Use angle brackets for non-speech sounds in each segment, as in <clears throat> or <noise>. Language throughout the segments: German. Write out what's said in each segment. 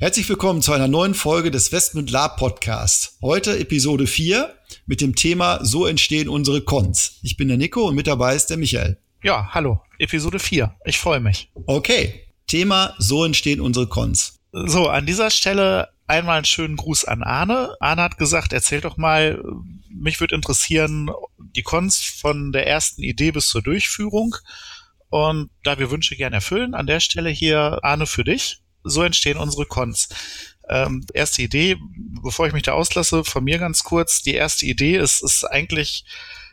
Herzlich willkommen zu einer neuen Folge des Westmund Lab Podcast. Heute Episode 4 mit dem Thema So entstehen unsere Cons. Ich bin der Nico und mit dabei ist der Michael. Ja, hallo, Episode 4. Ich freue mich. Okay, Thema So entstehen unsere Cons. So, an dieser Stelle einmal einen schönen Gruß an Arne. Arne hat gesagt, erzähl doch mal, mich würde interessieren, die Cons von der ersten Idee bis zur Durchführung. Und da wir Wünsche gerne erfüllen, an der Stelle hier Arne für dich so entstehen unsere Cons. Ähm, erste Idee, bevor ich mich da auslasse, von mir ganz kurz. Die erste Idee ist, ist eigentlich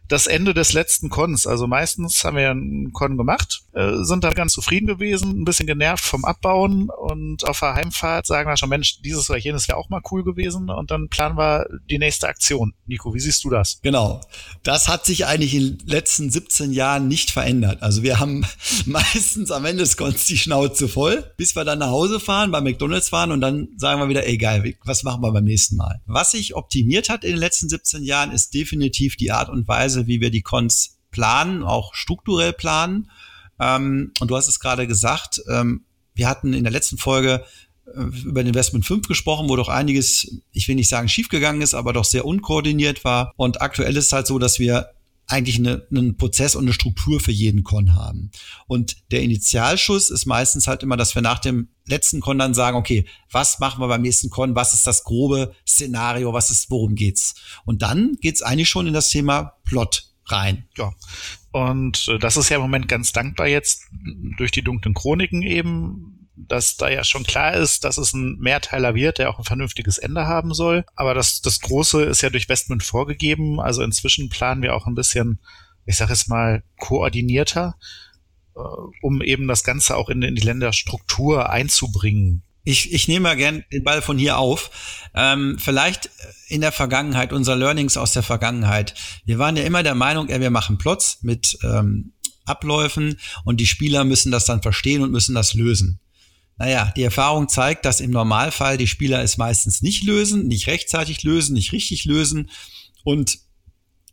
das Ende des letzten Cons. Also meistens haben wir einen Con gemacht, äh, sind da ganz zufrieden gewesen, ein bisschen genervt vom Abbauen und auf der Heimfahrt sagen wir schon, Mensch, dieses oder jenes wäre auch mal cool gewesen und dann planen wir die nächste Aktion. Nico, wie siehst du das? Genau. Das hat sich eigentlich in den letzten 17 Jahren nicht verändert. Also wir haben <laughs> meistens am Ende des Cons die Schnauze voll, bis wir dann nach Hause fahren, bei McDonalds fahren und dann sagen wir wieder, ey geil, was machen wir beim nächsten Mal? Was sich optimiert hat in den letzten 17 Jahren, ist definitiv die Art und Weise, Weise, wie wir die Cons planen, auch strukturell planen. Ähm, und du hast es gerade gesagt, ähm, wir hatten in der letzten Folge äh, über den Investment 5 gesprochen, wo doch einiges, ich will nicht sagen schiefgegangen ist, aber doch sehr unkoordiniert war. Und aktuell ist es halt so, dass wir eigentlich eine, einen Prozess und eine Struktur für jeden Con haben. Und der Initialschuss ist meistens halt immer, dass wir nach dem letzten Con dann sagen, okay, was machen wir beim nächsten Con? Was ist das grobe Szenario? Was ist, worum geht's? Und dann geht's eigentlich schon in das Thema Plot rein. Ja. Und äh, das ist ja im Moment ganz dankbar jetzt durch die dunklen Chroniken eben, dass da ja schon klar ist, dass es ein Mehrteiler wird, der auch ein vernünftiges Ende haben soll. Aber das, das Große ist ja durch Westmund vorgegeben. Also inzwischen planen wir auch ein bisschen, ich sage es mal, koordinierter, äh, um eben das Ganze auch in, in die Länderstruktur einzubringen. Ich, ich nehme mal gern den Ball von hier auf. Ähm, vielleicht in der Vergangenheit, unser Learnings aus der Vergangenheit. Wir waren ja immer der Meinung, ja, wir machen Plots mit ähm, Abläufen und die Spieler müssen das dann verstehen und müssen das lösen. Naja, die Erfahrung zeigt, dass im Normalfall die Spieler es meistens nicht lösen, nicht rechtzeitig lösen, nicht richtig lösen und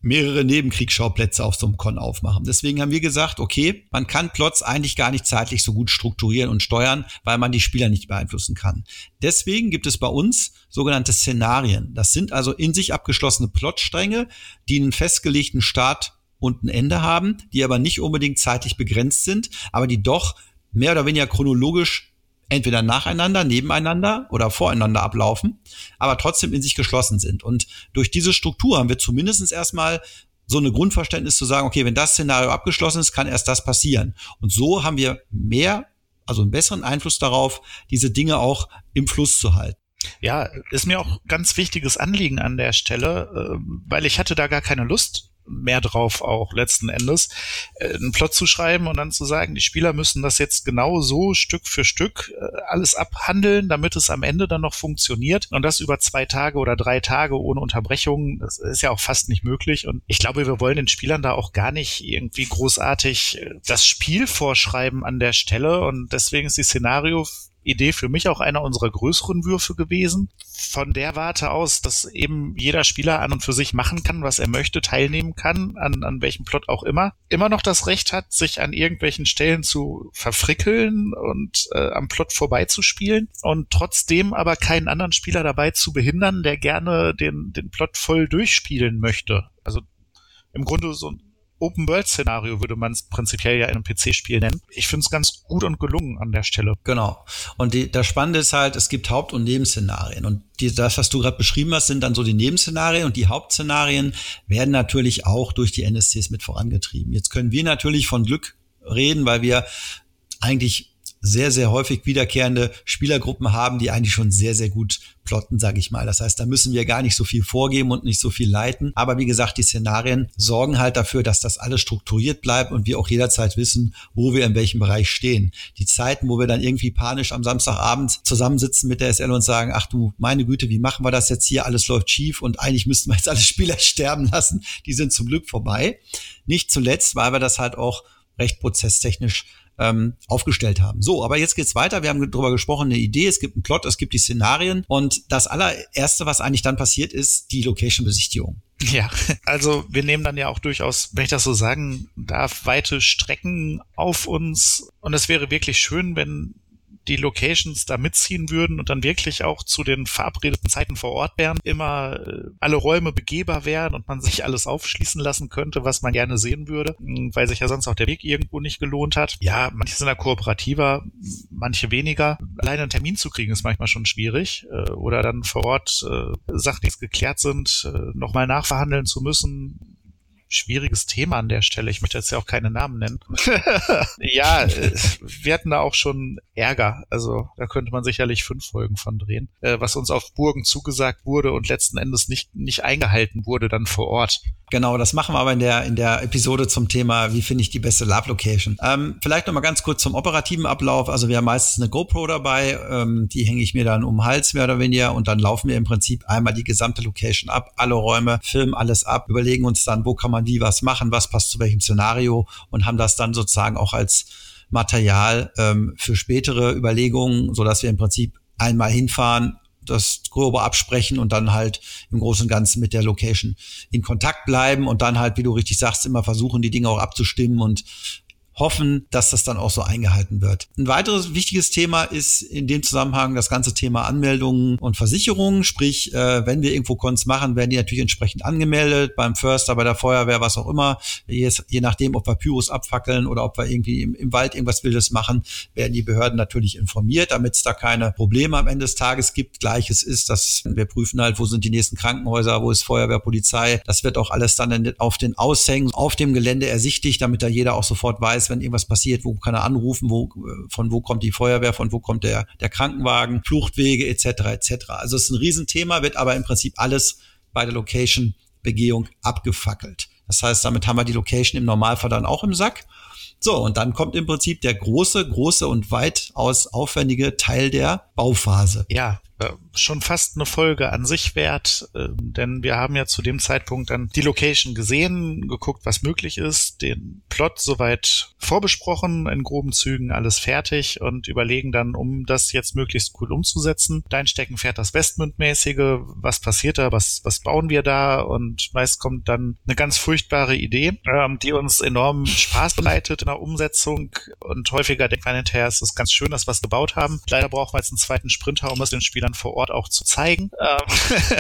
mehrere Nebenkriegsschauplätze auf so einem Con aufmachen. Deswegen haben wir gesagt, okay, man kann Plots eigentlich gar nicht zeitlich so gut strukturieren und steuern, weil man die Spieler nicht beeinflussen kann. Deswegen gibt es bei uns sogenannte Szenarien. Das sind also in sich abgeschlossene Plotstränge, die einen festgelegten Start und ein Ende haben, die aber nicht unbedingt zeitlich begrenzt sind, aber die doch mehr oder weniger chronologisch entweder nacheinander, nebeneinander oder voreinander ablaufen, aber trotzdem in sich geschlossen sind. Und durch diese Struktur haben wir zumindest erstmal so eine Grundverständnis zu sagen, okay, wenn das Szenario abgeschlossen ist, kann erst das passieren. Und so haben wir mehr, also einen besseren Einfluss darauf, diese Dinge auch im Fluss zu halten. Ja, ist mir auch ganz wichtiges Anliegen an der Stelle, äh, weil ich hatte da gar keine Lust mehr drauf auch letzten Endes, äh, einen Plot zu schreiben und dann zu sagen, die Spieler müssen das jetzt genau so Stück für Stück äh, alles abhandeln, damit es am Ende dann noch funktioniert. Und das über zwei Tage oder drei Tage ohne Unterbrechung, das ist ja auch fast nicht möglich. Und ich glaube, wir wollen den Spielern da auch gar nicht irgendwie großartig äh, das Spiel vorschreiben an der Stelle. Und deswegen ist die Szenario Idee für mich auch einer unserer größeren Würfe gewesen. Von der Warte aus, dass eben jeder Spieler an und für sich machen kann, was er möchte, teilnehmen kann, an, an welchem Plot auch immer, immer noch das Recht hat, sich an irgendwelchen Stellen zu verfrickeln und äh, am Plot vorbeizuspielen und trotzdem aber keinen anderen Spieler dabei zu behindern, der gerne den, den Plot voll durchspielen möchte. Also im Grunde so ein Open-World-Szenario würde man es prinzipiell ja in einem PC-Spiel nennen. Ich finde es ganz gut und gelungen an der Stelle. Genau. Und die, das Spannende ist halt, es gibt Haupt- und Nebenszenarien. Und die, das, was du gerade beschrieben hast, sind dann so die Nebenszenarien und die Hauptszenarien werden natürlich auch durch die NSCs mit vorangetrieben. Jetzt können wir natürlich von Glück reden, weil wir eigentlich sehr, sehr häufig wiederkehrende Spielergruppen haben, die eigentlich schon sehr, sehr gut plotten, sage ich mal. Das heißt, da müssen wir gar nicht so viel vorgeben und nicht so viel leiten. Aber wie gesagt, die Szenarien sorgen halt dafür, dass das alles strukturiert bleibt und wir auch jederzeit wissen, wo wir in welchem Bereich stehen. Die Zeiten, wo wir dann irgendwie panisch am Samstagabend zusammensitzen mit der SL und sagen, ach du, meine Güte, wie machen wir das jetzt hier? Alles läuft schief und eigentlich müssten wir jetzt alle <laughs> Spieler sterben lassen. Die sind zum Glück vorbei. Nicht zuletzt, weil wir das halt auch recht prozesstechnisch ähm, aufgestellt haben. So, aber jetzt geht's weiter. Wir haben darüber gesprochen, eine Idee, es gibt einen Plot, es gibt die Szenarien und das allererste, was eigentlich dann passiert, ist die Location-Besichtigung. Ja, <laughs> also wir nehmen dann ja auch durchaus, wenn ich das so sagen darf, weite Strecken auf uns. Und es wäre wirklich schön, wenn die Locations da mitziehen würden und dann wirklich auch zu den verabredeten Zeiten vor Ort wären, immer äh, alle Räume begehbar wären und man sich alles aufschließen lassen könnte, was man gerne sehen würde, hm, weil sich ja sonst auch der Weg irgendwo nicht gelohnt hat. Ja, manche sind da kooperativer, manche weniger. Alleine einen Termin zu kriegen ist manchmal schon schwierig äh, oder dann vor Ort äh, Sachen, die geklärt sind, nochmal nachverhandeln zu müssen schwieriges Thema an der Stelle. Ich möchte jetzt ja auch keine Namen nennen. <laughs> ja, wir hatten da auch schon Ärger. Also da könnte man sicherlich fünf Folgen von drehen, äh, was uns auf Burgen zugesagt wurde und letzten Endes nicht, nicht eingehalten wurde dann vor Ort. Genau, das machen wir aber in der, in der Episode zum Thema, wie finde ich die beste Lab-Location. Ähm, vielleicht noch mal ganz kurz zum operativen Ablauf. Also wir haben meistens eine GoPro dabei, ähm, die hänge ich mir dann um den Hals mehr oder weniger und dann laufen wir im Prinzip einmal die gesamte Location ab, alle Räume, filmen alles ab, überlegen uns dann, wo kann man wie was machen, was passt zu welchem Szenario und haben das dann sozusagen auch als Material ähm, für spätere Überlegungen, so dass wir im Prinzip einmal hinfahren, das grobe absprechen und dann halt im Großen und Ganzen mit der Location in Kontakt bleiben und dann halt, wie du richtig sagst, immer versuchen, die Dinge auch abzustimmen und hoffen, dass das dann auch so eingehalten wird. Ein weiteres wichtiges Thema ist in dem Zusammenhang das ganze Thema Anmeldungen und Versicherungen. Sprich, äh, wenn wir irgendwo Cons machen, werden die natürlich entsprechend angemeldet, beim Förster, bei der Feuerwehr, was auch immer. Je, nachdem, ob wir Pyros abfackeln oder ob wir irgendwie im, im Wald irgendwas Wildes machen, werden die Behörden natürlich informiert, damit es da keine Probleme am Ende des Tages gibt. Gleiches ist, dass wir prüfen halt, wo sind die nächsten Krankenhäuser, wo ist Feuerwehr, Polizei. Das wird auch alles dann auf den Aushängen auf dem Gelände ersichtlich, damit da jeder auch sofort weiß, weiß, wenn irgendwas passiert, wo kann er anrufen, wo, von wo kommt die Feuerwehr, von wo kommt der, der Krankenwagen, Fluchtwege etc. etc. Also es ist ein Riesenthema, wird aber im Prinzip alles bei der Location-Begehung abgefackelt. Das heißt, damit haben wir die Location im Normalfall dann auch im Sack. So, und dann kommt im Prinzip der große, große und weitaus aufwendige Teil der Bauphase. Ja, äh, schon fast eine Folge an sich wert, äh, denn wir haben ja zu dem Zeitpunkt dann die Location gesehen, geguckt, was möglich ist, den Plot soweit vorbesprochen, in groben Zügen alles fertig und überlegen dann, um das jetzt möglichst cool umzusetzen. Dein Steckenpferd das Westmund-mäßige, was passiert da, was, was bauen wir da und meist kommt dann eine ganz furchtbare Idee, ähm, die uns enorm Spaß bereitet in der Umsetzung und häufiger denkt man hinterher, es ist ganz schön, dass wir was gebaut haben. Leider brauchen wir jetzt einen zweiten Sprinter, um es den Spielern vor Ort auch zu zeigen. Ähm,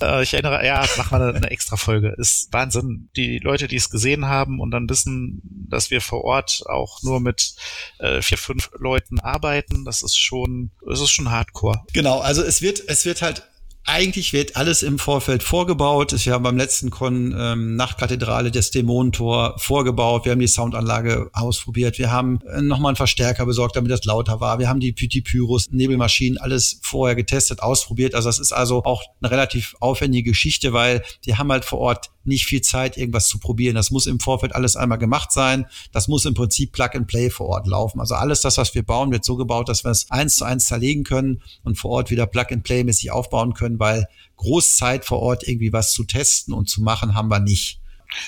<laughs> äh, ich erinnere, ja, mach mal eine, extra Folge. Ist Wahnsinn. Die Leute, die es gesehen haben und dann wissen, dass wir vor Ort auch nur mit äh, vier, fünf Leuten arbeiten, das ist schon, das ist schon Hardcore. Genau, also es wird, es wird halt eigentlich wird alles im Vorfeld vorgebaut. Wir haben beim letzten Con ähm, Nachtkathedrale des Dämonentor vorgebaut. Wir haben die Soundanlage ausprobiert. Wir haben äh, nochmal einen Verstärker besorgt, damit das lauter war. Wir haben die Pythi Pyrus, Nebelmaschinen, alles vorher getestet, ausprobiert. Also das ist also auch eine relativ aufwendige Geschichte, weil die haben halt vor Ort nicht viel Zeit, irgendwas zu probieren. Das muss im Vorfeld alles einmal gemacht sein. Das muss im Prinzip Plug and Play vor Ort laufen. Also alles das, was wir bauen, wird so gebaut, dass wir es eins zu eins zerlegen können und vor Ort wieder Plug and Play mäßig aufbauen können, weil Großzeit vor Ort irgendwie was zu testen und zu machen haben wir nicht.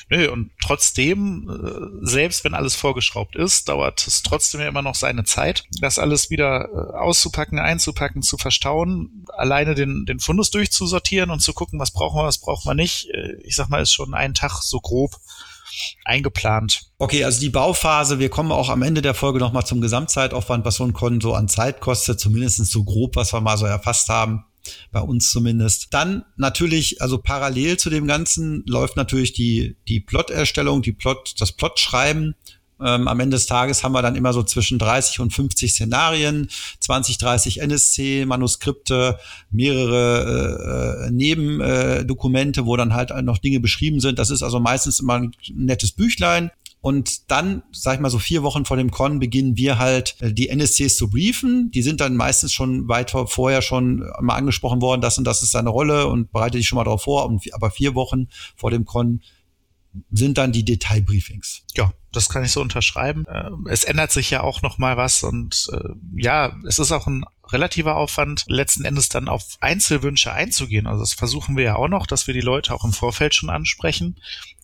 Nö, und trotzdem, äh, selbst wenn alles vorgeschraubt ist, dauert es trotzdem ja immer noch seine Zeit, das alles wieder äh, auszupacken, einzupacken, zu verstauen, alleine den, den Fundus durchzusortieren und zu gucken, was brauchen wir, was brauchen wir nicht. Äh, ich sag mal, ist schon ein Tag so grob eingeplant. Okay, also die Bauphase, wir kommen auch am Ende der Folge nochmal zum Gesamtzeitaufwand, was so ein Konto an Zeit kostet, zumindest so grob, was wir mal so erfasst haben bei uns zumindest. Dann natürlich, also parallel zu dem Ganzen läuft natürlich die, die Plot-Erstellung, die Plot, das Plot-Schreiben. Ähm, am Ende des Tages haben wir dann immer so zwischen 30 und 50 Szenarien, 20, 30 NSC, Manuskripte, mehrere äh, äh, Nebendokumente, äh, wo dann halt noch Dinge beschrieben sind. Das ist also meistens immer ein nettes Büchlein Und dann, sag ich mal, so vier Wochen vor dem Con beginnen wir halt äh, die NSCs zu briefen. Die sind dann meistens schon weit vorher schon mal angesprochen worden, das und das ist seine Rolle und bereite dich schon mal darauf vor. Aber vier Wochen vor dem Con sind dann die Detailbriefings. Ja, das kann ich so unterschreiben. Äh, es ändert sich ja auch noch mal was und äh, ja, es ist auch ein relativer Aufwand, letzten Endes dann auf Einzelwünsche einzugehen. Also das versuchen wir ja auch noch, dass wir die Leute auch im Vorfeld schon ansprechen.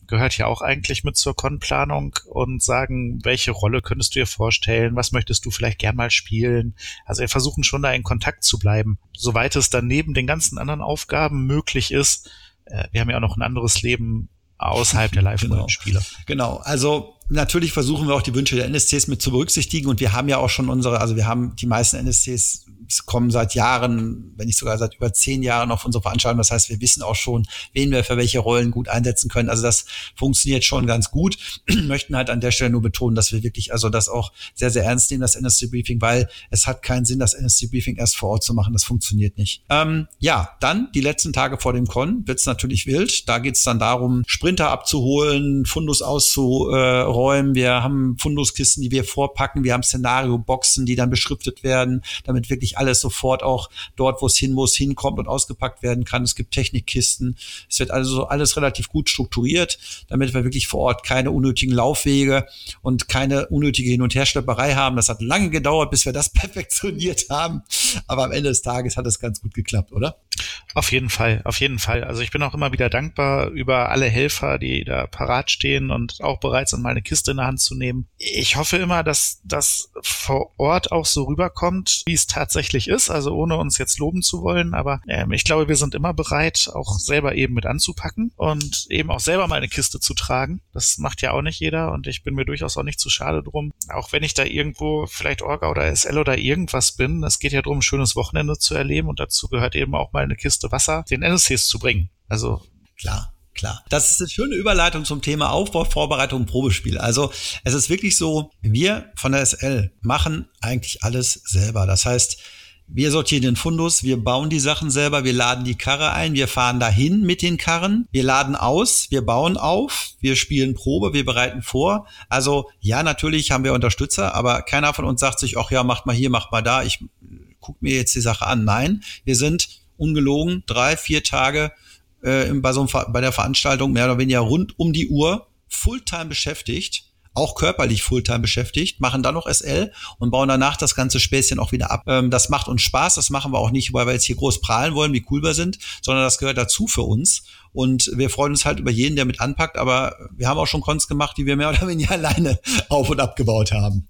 Gehört ja auch eigentlich mit zur Con-Planung und sagen, welche Rolle könntest du dir vorstellen? Was möchtest du vielleicht gern mal spielen? Also wir versuchen schon da in Kontakt zu bleiben, soweit es dann neben den ganzen anderen Aufgaben möglich ist. Äh, wir haben ja auch noch ein anderes Leben außerhalb der Live-Spiele. <laughs> Genau. genau. Also natürlich versuchen wir auch die Wünsche der NSCs mit zu berücksichtigen und wir haben ja auch schon unsere, also wir haben die meisten NSCs kommen seit Jahren, wenn nicht sogar seit über zehn Jahren auf unsere Veranstaltung. Das heißt, wir wissen auch schon, wen wir für welche Rollen gut einsetzen können. Also das funktioniert schon ganz gut. <clears throat> Möchten halt an der Stelle nur betonen, dass wir wirklich also das auch sehr, sehr ernst nehmen, das NSC Briefing, weil es hat keinen Sinn, das NSC Briefing erst vor Ort zu machen. Das funktioniert nicht. Ähm, ja, dann die letzten Tage vor dem Con wird's natürlich wild. Da geht's dann darum, Sprinter abzuholen, Fundus auszuräumen räumen. Wir haben Funduskisten, die wir vorpacken. Wir haben Szenario-Boxen, die dann beschriftet werden, damit wirklich alles sofort auch dort, wo es hin muss, hinkommt und ausgepackt werden kann. Es gibt Technikkisten. Es wird also alles relativ gut strukturiert, damit wir wirklich vor Ort keine unnötigen Laufwege und keine unnötige Hin- und Herschlepperei haben. Das hat lange gedauert, bis wir das <laughs> perfektioniert haben. Aber am Ende des Tages hat es ganz gut geklappt, oder? Auf jeden Fall, auf jeden Fall. Also ich bin auch immer wieder dankbar über alle Helfer, die da parat stehen und auch bereit sind, mal eine Kiste in der Hand zu nehmen. Ich hoffe immer, dass das vor Ort auch so rüberkommt, wie es tatsächlich ist. Also ohne uns jetzt loben zu wollen, aber ähm, ich glaube, wir sind immer bereit, auch selber eben mit anzupacken und eben auch selber mal eine Kiste zu tragen. Das macht ja auch nicht jeder und ich bin mir durchaus auch nicht zu schade drum. Auch wenn ich da irgendwo vielleicht Orga oder SL oder irgendwas bin, es geht ja darum, ein schönes Wochenende zu erleben und dazu gehört eben auch mal eine Kiste Wasser den NSCs zu bringen. Also klar. Klar. Das ist eine schöne Überleitung zum Thema Aufbau, Vorbereitung, Probespiel. Also es ist wirklich so, wir von der SL machen eigentlich alles selber. Das heißt, wir sortieren den Fundus, wir bauen die Sachen selber, wir laden die Karre ein, wir fahren dahin mit den Karren, wir laden aus, wir bauen auf, wir spielen Probe, wir bereiten vor. Also ja, natürlich haben wir Unterstützer, aber keiner von uns sagt sich, ach ja, macht mal hier, macht mal da, ich guck mir jetzt die Sache an. Nein, wir sind ungelogen drei, vier Tage äh, bei, so einem, bei der Veranstaltung mehr oder weniger rund um die Uhr Fulltime beschäftigt, auch körperlich Fulltime beschäftigt, machen dann noch SL und bauen danach das ganze Späßchen auch wieder ab. Ähm, das macht uns Spaß, das machen wir auch nicht, weil wir jetzt hier groß prahlen wollen, wie cool wir sind, sondern das gehört dazu für uns. Und wir freuen uns halt über jeden, der mit anpackt, aber wir haben auch schon Cons gemacht, die wir mehr oder weniger <laughs> alleine auf und abgebaut haben.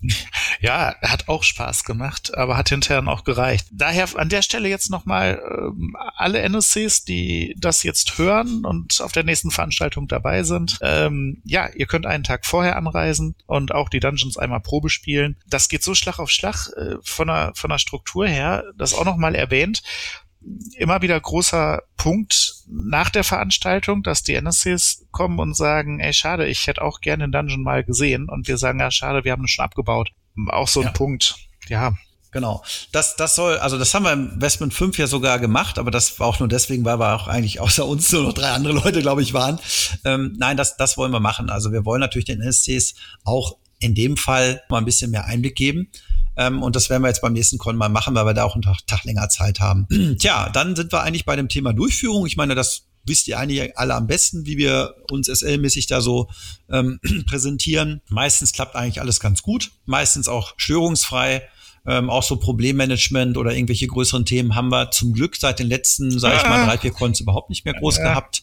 Ja, hat auch Spaß gemacht, aber hat hinterher auch gereicht. Daher an der Stelle jetzt nochmal ähm, alle NSCs, die das jetzt hören und auf der nächsten Veranstaltung dabei sind. Ähm, ja, ihr könnt einen Tag vorher anreisen und auch die Dungeons einmal Probe spielen. Das geht so Schlag auf Schlag äh, von, der, von der Struktur her, das auch nochmal erwähnt immer wieder großer Punkt nach der Veranstaltung, dass die NSCs kommen und sagen, ey, schade, ich hätte auch gerne den Dungeon mal gesehen. Und wir sagen, ja, schade, wir haben ihn schon abgebaut. Auch so ein ja. Punkt, ja. Genau. Das, das soll, also das haben wir im Westman 5 ja sogar gemacht, aber das war auch nur deswegen, weil wir auch eigentlich außer uns nur noch drei andere Leute, glaube ich, waren. Ähm, nein, das, das wollen wir machen. Also wir wollen natürlich den NSCs auch in dem Fall mal ein bisschen mehr Einblick geben. Ähm, und das werden wir jetzt beim nächsten Con mal machen, weil wir da auch einen Tag, Tag länger Zeit haben. <clears throat> Tja, dann sind wir eigentlich bei dem Thema Durchführung. Ich meine, das wisst ihr eigentlich alle am besten, wie wir uns SL-mäßig da so ähm, <clears throat> präsentieren. Meistens klappt eigentlich alles ganz gut, meistens auch störungsfrei. Ähm, auch so Problemmanagement oder irgendwelche größeren Themen haben wir zum Glück seit den letzten, sage ich mal, drei, vier Cons überhaupt nicht mehr groß ja. gehabt.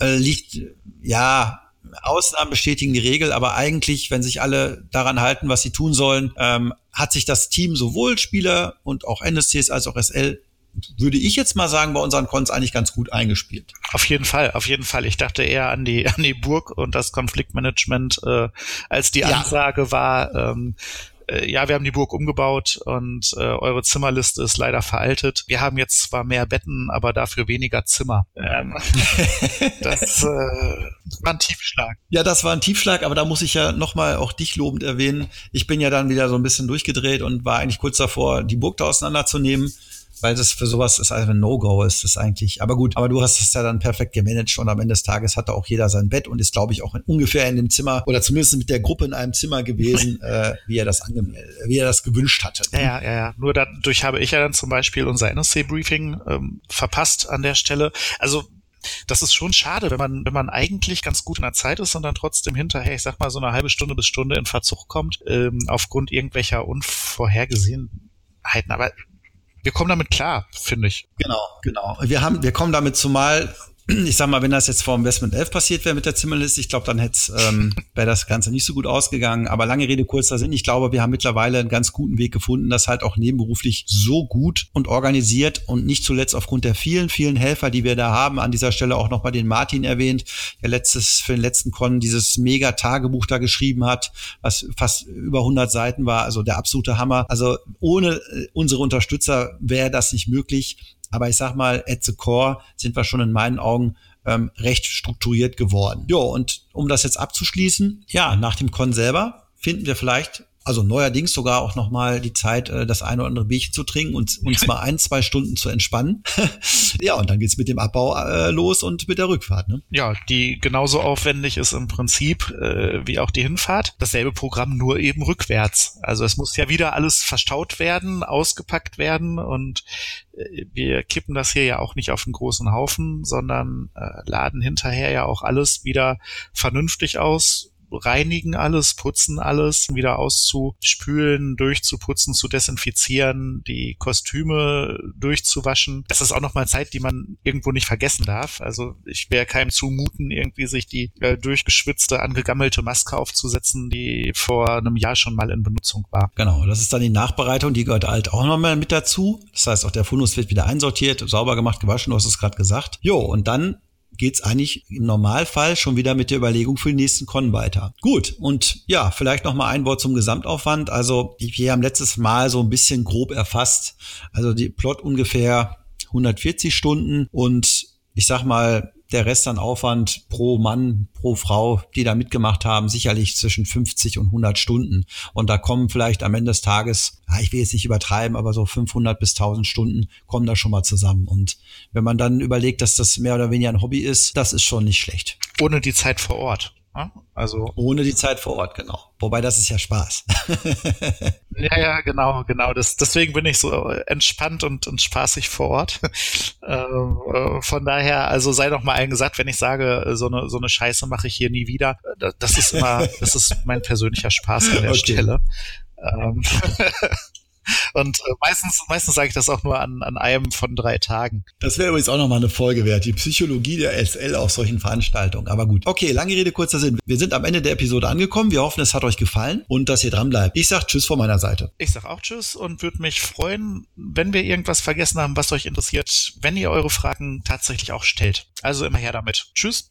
Äh, liegt, ja, Ausnahmen bestätigen die Regel, aber eigentlich, wenn sich alle daran halten, was sie tun sollen, ähm, hat sich das Team sowohl Spieler und auch NSCs als auch SL würde ich jetzt mal sagen, bei unseren Cons eigentlich ganz gut eingespielt. Auf jeden Fall, auf jeden Fall. Ich dachte eher an die, an die Burg und das Konfliktmanagement, äh, als die Ansage ja. war, ähm, äh, ja, wir haben die Burg umgebaut und äh, eure Zimmerliste ist leider veraltet. Wir haben jetzt zwar mehr Betten, aber dafür weniger Zimmer. Ähm, <laughs> das äh, war ein Tiefschlag. Ja, das war ein Tiefschlag, aber da muss ich ja nochmal auch dich lobend erwähnen. Ich bin ja dann wieder so ein bisschen durchgedreht und war eigentlich kurz davor, die Burg da auseinanderzunehmen weil das für sowas ist einfach ein No-Go ist, das eigentlich. Aber gut, aber du hast es ja dann perfekt gemanagt und am Ende des Tages hatte auch jeder sein Bett und ist, glaube ich, auch in, ungefähr in dem Zimmer oder zumindest mit der Gruppe in einem Zimmer gewesen, <laughs> äh, wie er das angemeldet, wie er das gewünscht hatte. Ja, ja, ja. Nur dadurch habe ich ja dann zum Beispiel unser NSC-Briefing ähm, verpasst an der Stelle. Also das ist schon schade, wenn man, wenn man eigentlich ganz gut in der Zeit ist und dann trotzdem hinterher, ich sag mal, so eine halbe Stunde bis Stunde in Verzug kommt, ähm, aufgrund irgendwelcher Unvorhergesehenheiten. Aber wir kommen damit klar, finde ich. Genau, genau. Wir haben, wir kommen damit zumal ich sag mal, wenn das jetzt vor Investment 11 passiert wäre mit der Zimmerliste, ich glaube, dann hätte ähm, <laughs> wäre das Ganze nicht so gut ausgegangen. Aber lange Rede, kurzer Sinn. Ich glaube, wir haben mittlerweile einen ganz guten Weg gefunden, das halt auch nebenberuflich so gut und organisiert und nicht zuletzt aufgrund der vielen, vielen Helfer, die wir da haben. An dieser Stelle auch nochmal den Martin erwähnt, der letztes, für den letzten Con dieses mega Tagebuch da geschrieben hat, was fast über 100 Seiten war. Also der absolute Hammer. Also ohne äh, unsere Unterstützer wäre das nicht möglich. Aber ich sag mal, at the core sind wir schon in meinen Augen ähm, recht strukturiert geworden. Jo, und um das jetzt abzuschließen, ja, nach dem Con selber finden wir vielleicht also neuerdings sogar auch nochmal die Zeit, äh, das eine oder andere Bierchen zu trinken und <laughs> uns mal ein, zwei Stunden zu entspannen. <laughs> ja, und dann geht's mit dem Abbau äh, los und mit der Rückfahrt. Ne? Ja, die genauso aufwendig ist im Prinzip äh, wie auch die Hinfahrt. Dasselbe Programm, nur eben rückwärts. Also es muss ja wieder alles verstaut werden, ausgepackt werden und äh, wir kippen das hier ja auch nicht auf einen großen Haufen, sondern äh, laden hinterher ja auch alles wieder vernünftig aus, reinigen alles, putzen alles, wieder auszuspülen, durchzuputzen, zu desinfizieren, die Kostüme durchzuwaschen. Das ist auch nochmal Zeit, die man irgendwo nicht vergessen darf. Also ich wäre keinem zumuten, irgendwie sich die äh, durchgeschwitzte, angegammelte Maske aufzusetzen, die vor einem Jahr schon mal in Benutzung war. Genau, das ist dann die Nachbereitung, die gehört halt auch nochmal mit dazu. Das heißt, auch der Fundus wird wieder einsortiert, sauber gemacht, gewaschen, du hast es gerade gesagt. Jo, und dann geht's eigentlich im Normalfall schon wieder mit der Überlegung für den nächsten Con weiter. Gut, und ja, vielleicht noch ein Wort zum Gesamtaufwand. Also wir haben letztes Mal so ein bisschen grob erfasst. Also die Plot ungefähr 140 Stunden und ich sag mal, der Rest an Aufwand pro Mann, pro Frau, die da mitgemacht haben, sicherlich zwischen 50 und 100 Stunden. Und da kommen vielleicht am Ende des Tages, ich will jetzt nicht übertreiben, aber so 500 bis 1000 Stunden kommen da schon mal zusammen. Und wenn man dann überlegt, dass das mehr oder weniger ein Hobby ist, das ist schon nicht schlecht. Ohne die Zeit vor Ort. Also ohne die Zeit vor Ort, genau. Wobei das ist ja Spaß. <laughs> ja, ja, genau, genau. Das, deswegen bin ich so entspannt und, und spaßig vor Ort. <laughs> Ähm, äh, von daher, also sei doch mal allen gesagt, wenn ich sage, so eine, so eine Scheiße mache ich hier nie wieder. Das ist immer, <laughs> das ist mein persönlicher Spaß an der okay. Stelle. Ähm, Und äh, meistens, meistens sage ich das auch nur an, an einem von drei Tagen. Das wäre übrigens auch nochmal eine Folge wert, die Psychologie der SL auf solchen Veranstaltungen. Aber gut. Okay, lange Rede, kurzer Sinn. Wir sind am Ende der Episode angekommen. Wir hoffen, es hat euch gefallen und dass ihr dran bleibt. Ich sag Tschüss von meiner Seite. Ich sag auch Tschüss und würde mich freuen, wenn wir irgendwas vergessen haben, was euch interessiert, wenn ihr eure Fragen tatsächlich auch stellt. Also immer her damit. Tschüss.